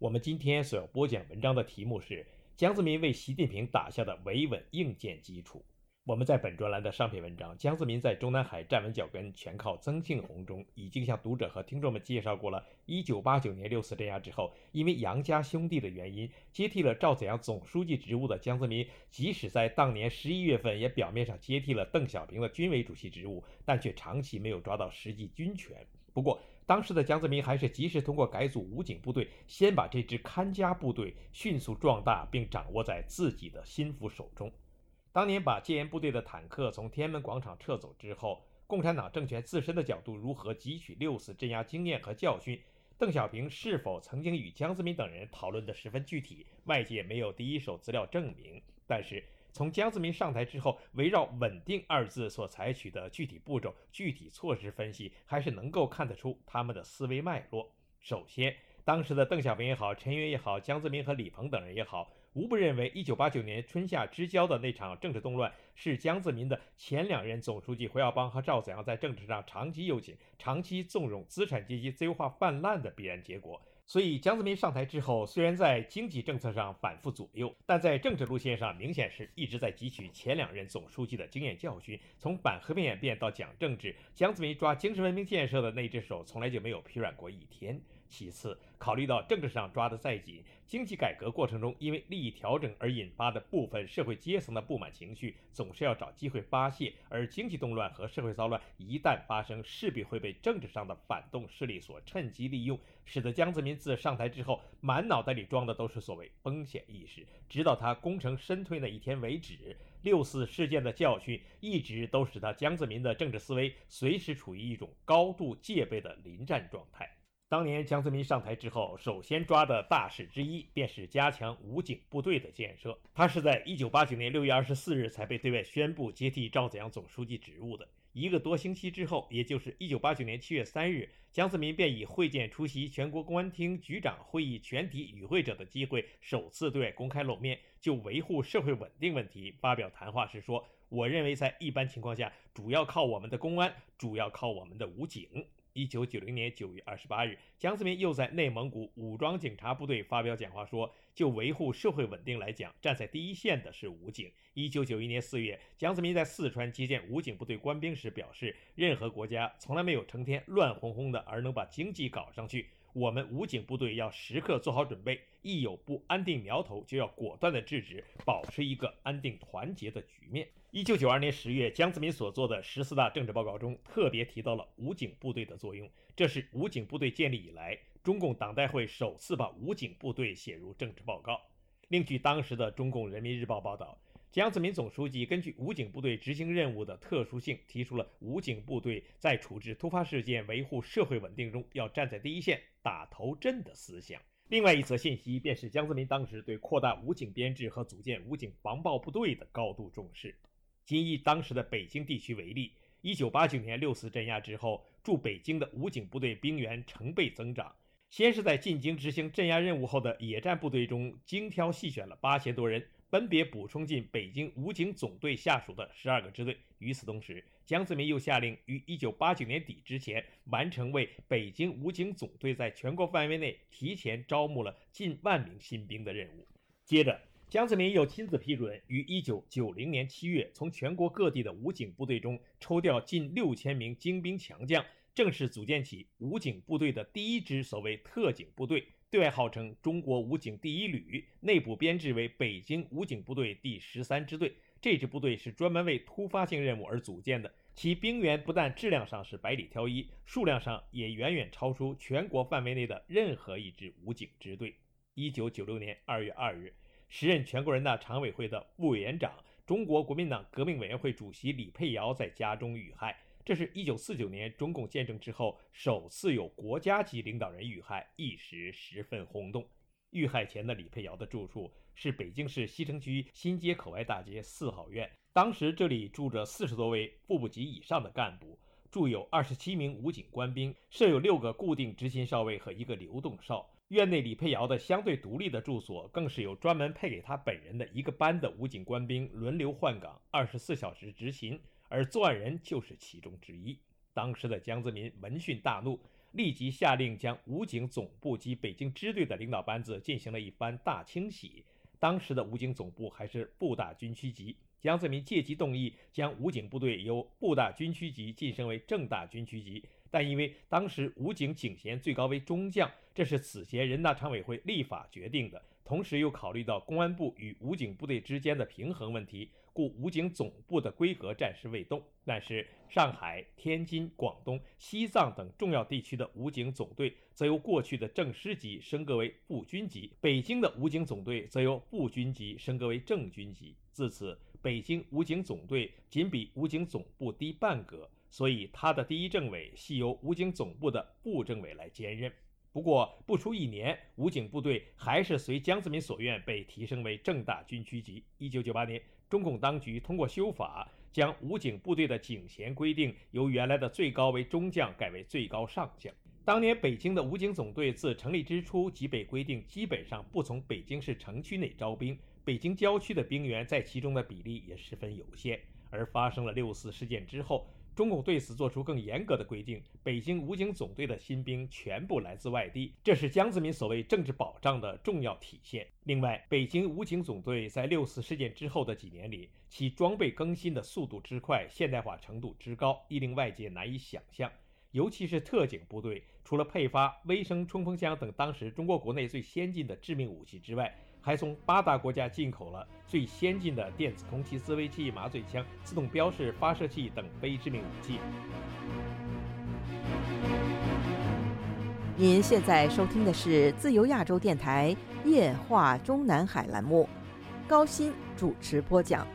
我们今天所要播讲文章的题目是江泽民为习近平打下的维稳硬件基础。我们在本专栏的上篇文章《江泽民在中南海站稳脚跟，全靠曾庆红》中，已经向读者和听众们介绍过了。1989年六四镇压之后，因为杨家兄弟的原因，接替了赵紫阳总书记职务的江泽民，即使在当年十一月份也表面上接替了邓小平的军委主席职务，但却长期没有抓到实际军权。不过，当时的江泽民还是及时通过改组武警部队，先把这支看家部队迅速壮大，并掌握在自己的心腹手中。当年把戒严部队的坦克从天安门广场撤走之后，共产党政权自身的角度如何汲取六四镇压经验和教训？邓小平是否曾经与江泽民等人讨论的十分具体？外界没有第一手资料证明。但是从江泽民上台之后，围绕“稳定”二字所采取的具体步骤、具体措施分析，还是能够看得出他们的思维脉络。首先，当时的邓小平也好，陈云也好，江泽民和李鹏等人也好。无不认为，一九八九年春夏之交的那场政治动乱，是江泽民的前两任总书记胡耀邦和赵紫阳在政治上长期右倾、长期纵容资产阶级自由化泛滥的必然结果。所以，江泽民上台之后，虽然在经济政策上反复左右，但在政治路线上明显是一直在汲取前两任总书记的经验教训。从反和平演变到讲政治，江泽民抓精神文明建设的那只手，从来就没有疲软过一天。其次，考虑到政治上抓得再紧，经济改革过程中因为利益调整而引发的部分社会阶层的不满情绪，总是要找机会发泄。而经济动乱和社会骚乱一旦发生，势必会被政治上的反动势力所趁机利用，使得江泽民自上台之后，满脑袋里装的都是所谓风险意识。直到他功成身退那一天为止，六四事件的教训一直都使他江泽民的政治思维随时处于一种高度戒备的临战状态。当年江泽民上台之后，首先抓的大事之一便是加强武警部队的建设。他是在一九八九年六月二十四日才被对外宣布接替赵紫阳总书记职务的。一个多星期之后，也就是一九八九年七月三日，江泽民便以会见出席全国公安厅局长会议全体与会者的机会，首次对外公开露面，就维护社会稳定问题发表谈话时说：“我认为在一般情况下，主要靠我们的公安，主要靠我们的武警。”一九九零年九月二十八日，江泽民又在内蒙古武装警察部队发表讲话说：“就维护社会稳定来讲，站在第一线的是武警。”一九九一年四月，江泽民在四川接见武警部队官兵时表示：“任何国家从来没有成天乱哄哄的，而能把经济搞上去。我们武警部队要时刻做好准备，一有不安定苗头，就要果断的制止，保持一个安定团结的局面。”一九九二年十月，江泽民所做的十四大政治报告中特别提到了武警部队的作用。这是武警部队建立以来，中共党代会首次把武警部队写入政治报告。另据当时的中共人民日报报道，江泽民总书记根据武警部队执行任务的特殊性，提出了武警部队在处置突发事件、维护社会稳定中要站在第一线、打头阵的思想。另外一则信息便是江泽民当时对扩大武警编制和组建武警防暴部队的高度重视。仅以当时的北京地区为例，一九八九年六四镇压之后，驻北京的武警部队兵员成倍增长。先是在进京执行镇压任务后的野战部队中精挑细选了八千多人，分别补充进北京武警总队下属的十二个支队。与此同时，江泽民又下令于一九八九年底之前完成为北京武警总队在全国范围内提前招募了近万名新兵的任务。接着。江泽民又亲自批准，于一九九零年七月，从全国各地的武警部队中抽调近六千名精兵强将，正式组建起武警部队的第一支所谓特警部队，对外号称“中国武警第一旅”，内部编制为北京武警部队第十三支队。这支部队是专门为突发性任务而组建的，其兵员不但质量上是百里挑一，数量上也远远超出全国范围内的任何一支武警支队。一九九六年二月二日。时任全国人大常委会的副委员长、中国国民党革命委员会主席李佩瑶在家中遇害，这是一九四九年中共建政之后首次有国家级领导人遇害，一时十分轰动。遇害前的李佩瑶的住处是北京市西城区新街口外大街四号院。当时这里住着四十多位副部级以上的干部，住有二十七名武警官兵，设有六个固定执勤哨位和一个流动哨。院内李佩瑶的相对独立的住所，更是有专门配给他本人的一个班的武警官兵轮流换岗，二十四小时执勤，而作案人就是其中之一。当时的江泽民闻讯大怒。立即下令将武警总部及北京支队的领导班子进行了一番大清洗。当时的武警总部还是部大军区级，江泽民借机动议将武警部队由部大军区级晋升为正大军区级，但因为当时武警警衔最高为中将，这是此前人大常委会立法决定的，同时又考虑到公安部与武警部队之间的平衡问题。故武警总部的规格暂时未动，但是上海、天津、广东、西藏等重要地区的武警总队则由过去的正师级升格为步军级，北京的武警总队则由步军级升格为正军级。自此，北京武警总队仅比武警总部低半格，所以他的第一政委系由武警总部的部政委来兼任。不过，不出一年，武警部队还是随江泽民所愿被提升为正大军区级。一九九八年。中共当局通过修法，将武警部队的警衔规定由原来的最高为中将改为最高上将。当年北京的武警总队自成立之初即被规定基本上不从北京市城区内招兵，北京郊区的兵员在其中的比例也十分有限。而发生了六四事件之后。中共对此作出更严格的规定，北京武警总队的新兵全部来自外地，这是江泽民所谓政治保障的重要体现。另外，北京武警总队在六四事件之后的几年里，其装备更新的速度之快、现代化程度之高，亦令外界难以想象。尤其是特警部队，除了配发微声冲锋枪等当时中国国内最先进的致命武器之外，还从八大国家进口了最先进的电子空气自卫器、麻醉枪、自动标示发射器等非致命武器。您现在收听的是自由亚洲电台夜话中南海栏目，高鑫主持播讲。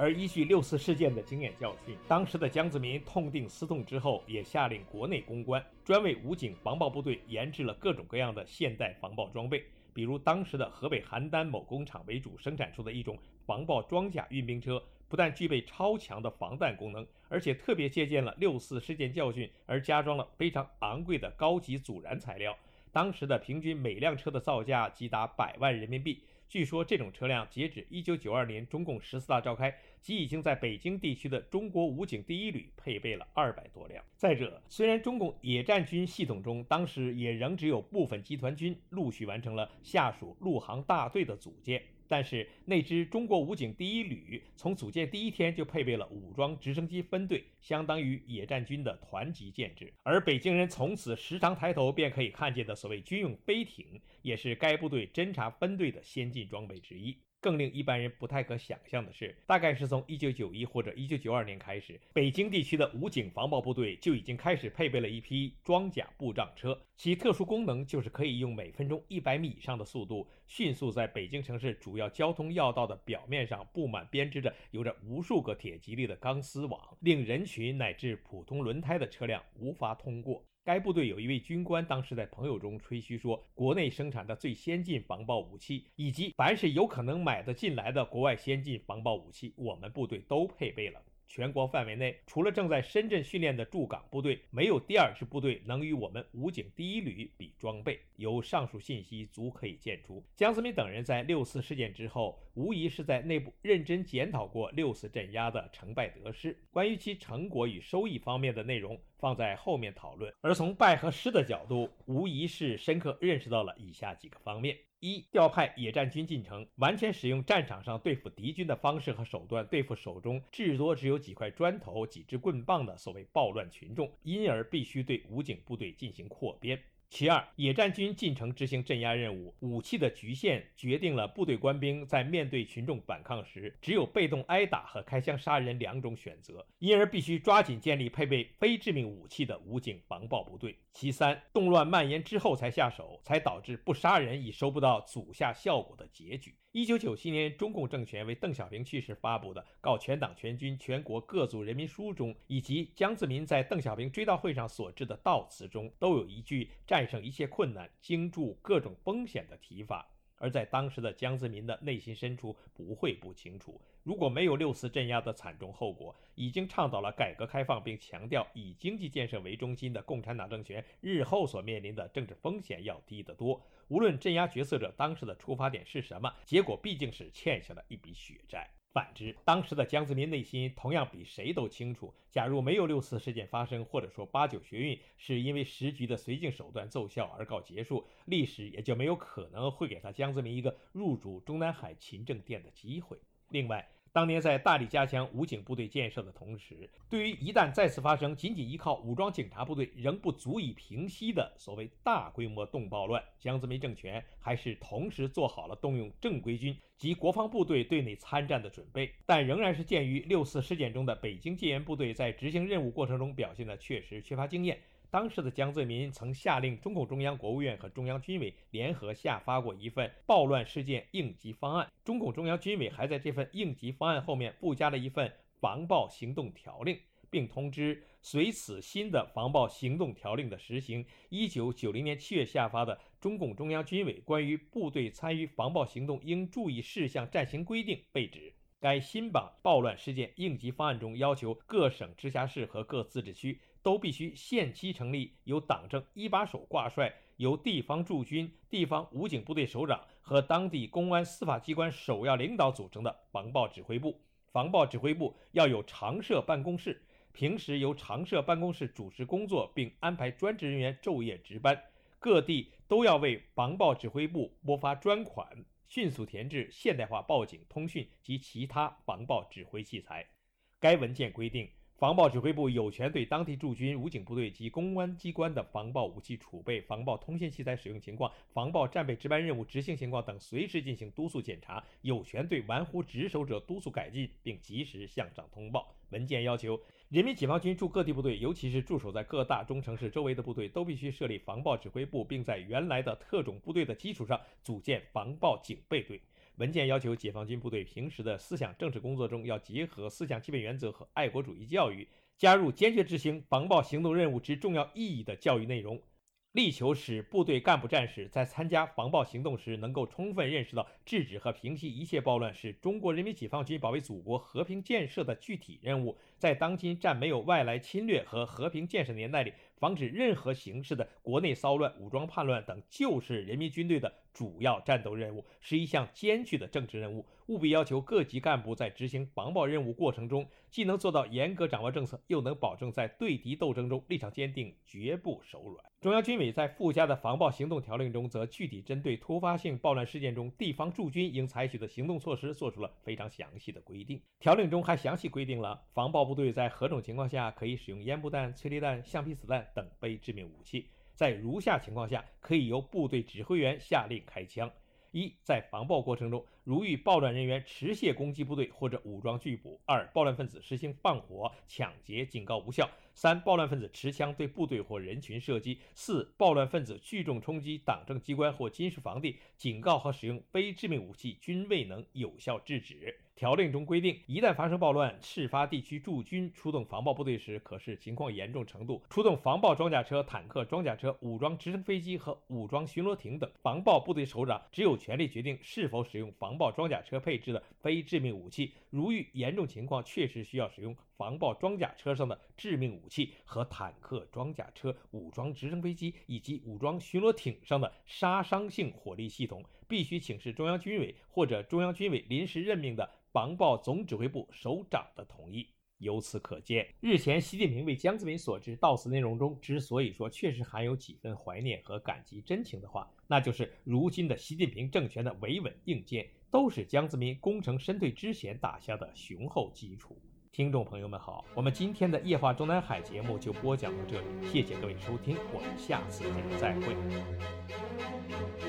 而依据六四事件的经验教训，当时的江泽民痛定思痛之后，也下令国内攻关，专为武警防暴部队研制了各种各样的现代防暴装备。比如当时的河北邯郸某工厂为主生产出的一种防暴装甲运兵车，不但具备超强的防弹功能，而且特别借鉴了六四事件教训，而加装了非常昂贵的高级阻燃材料。当时的平均每辆车的造价即达百万人民币。据说这种车辆截止一九九二年中共十四大召开，即已经在北京地区的中国武警第一旅配备了二百多辆。再者，虽然中共野战军系统中当时也仍只有部分集团军陆续完成了下属陆航大队的组建。但是那支中国武警第一旅从组建第一天就配备了武装直升机分队，相当于野战军的团级建制。而北京人从此时常抬头便可以看见的所谓军用飞艇，也是该部队侦察分队的先进装备之一。更令一般人不太可想象的是，大概是从1991或者1992年开始，北京地区的武警防暴部队就已经开始配备了一批装甲步障车，其特殊功能就是可以用每分钟100米以上的速度，迅速在北京城市主要交通要道的表面上布满编织着有着无数个铁蒺藜的钢丝网，令人群乃至普通轮胎的车辆无法通过。该部队有一位军官，当时在朋友中吹嘘说，国内生产的最先进防爆武器，以及凡是有可能买得进来的国外先进防爆武器，我们部队都配备了。全国范围内，除了正在深圳训练的驻港部队，没有第二支部队能与我们武警第一旅比装备。由上述信息足可以见出，江泽民等人在六四事件之后，无疑是在内部认真检讨过六四镇压的成败得失。关于其成果与收益方面的内容，放在后面讨论。而从败和失的角度，无疑是深刻认识到了以下几个方面。一调派野战军进城，完全使用战场上对付敌军的方式和手段对付手中至多只有几块砖头、几支棍棒的所谓暴乱群众，因而必须对武警部队进行扩编。其二，野战军进城执行镇压任务，武器的局限决定了部队官兵在面对群众反抗时，只有被动挨打和开枪杀人两种选择，因而必须抓紧建立配备非致命武器的武警防暴部队。其三，动乱蔓延之后才下手，才导致不杀人已收不到阻吓效果的结局。一九九七年，中共政权为邓小平去世发布的《告全党全军全国各族人民书》中，以及江泽民在邓小平追悼会上所致的悼词中，都有一句“战胜一切困难，经住各种风险”的提法。而在当时的江泽民的内心深处，不会不清楚，如果没有六四镇压的惨重后果，已经倡导了改革开放并强调以经济建设为中心的共产党政权，日后所面临的政治风险要低得多。无论镇压决策者当时的出发点是什么，结果毕竟是欠下了一笔血债。反之，当时的江泽民内心同样比谁都清楚：假如没有六四事件发生，或者说八九学运是因为时局的绥靖手段奏效而告结束，历史也就没有可能会给他江泽民一个入主中南海勤政殿的机会。另外，当年在大力加强武警部队建设的同时，对于一旦再次发生仅仅依靠武装警察部队仍不足以平息的所谓大规模动暴乱，江泽民政权还是同时做好了动用正规军及国防部队对内参战的准备。但仍然是鉴于六四事件中的北京戒严部队在执行任务过程中表现的确实缺乏经验。当时的江泽民曾下令中共中央、国务院和中央军委联合下发过一份暴乱事件应急方案。中共中央军委还在这份应急方案后面附加了一份防暴行动条令，并通知随此新的防暴行动条令的实行。一九九零年七月下发的中共中央军委关于部队参与防暴行动应注意事项暂行规定被指。该新版暴乱事件应急方案中要求各省直辖市和各自治区。都必须限期成立由党政一把手挂帅、由地方驻军、地方武警部队首长和当地公安司法机关首要领导组成的防暴指挥部。防暴指挥部要有常设办公室，平时由常设办公室主持工作，并安排专职人员昼夜值班。各地都要为防暴指挥部拨发专款，迅速填制现代化报警、通讯及其他防暴指挥器材。该文件规定。防暴指挥部有权对当地驻军、武警部队及公安机关的防暴武器储备、防暴通信器材使用情况、防暴战备值班任务执行情况等随时进行督促检查，有权对玩忽职守者督促改进，并及时向上通报。文件要求，人民解放军驻各地部队，尤其是驻守在各大中城市周围的部队，都必须设立防暴指挥部，并在原来的特种部队的基础上组建防暴警备队。文件要求，解放军部队平时的思想政治工作中，要结合思想基本原则和爱国主义教育，加入坚决执行防暴行动任务之重要意义的教育内容。力求使部队干部战士在参加防暴行动时，能够充分认识到制止和平息一切暴乱是中国人民解放军保卫祖国和平建设的具体任务。在当今战没有外来侵略和和平建设年代里，防止任何形式的国内骚乱、武装叛乱等，就是人民军队的主要战斗任务，是一项艰巨的政治任务。务必要求各级干部在执行防暴任务过程中，既能做到严格掌握政策，又能保证在对敌斗争中立场坚定，绝不手软。中央军委在附加的防暴行动条令中，则具体针对突发性暴乱事件中地方驻军应采取的行动措施，做出了非常详细的规定。条令中还详细规定了防暴部队在何种情况下可以使用烟幕弹、催泪弹、橡皮子弹等非致命武器，在如下情况下可以由部队指挥员下令开枪。一，在防爆过程中，如遇暴乱人员持械攻击部队或者武装拒捕；二，暴乱分子实行放火、抢劫，警告无效；三，暴乱分子持枪对部队或人群射击；四，暴乱分子聚众冲击党政机关或军事防地，警告和使用非致命武器均未能有效制止。条令中规定，一旦发生暴乱，事发地区驻军出动防暴部队时，可视情况严重程度，出动防暴装甲车、坦克、装甲车、武装直升飞机和武装巡逻艇等。防暴部队首长只有权利决定是否使用防暴装甲车配置的非致命武器。如遇严重情况，确实需要使用防暴装甲车上的致命武器和坦克、装甲车、武装直升飞机以及武装巡逻艇上的杀伤性火力系统，必须请示中央军委或者中央军委临时任命的。防暴总指挥部首长的同意。由此可见，日前习近平为江泽民所致悼词内容中，之所以说确实含有几分怀念和感激真情的话，那就是如今的习近平政权的维稳硬件，都是江泽民攻城深对之前打下的雄厚基础。听众朋友们好，我们今天的夜话中南海节目就播讲到这里，谢谢各位收听，我们下次节目再会。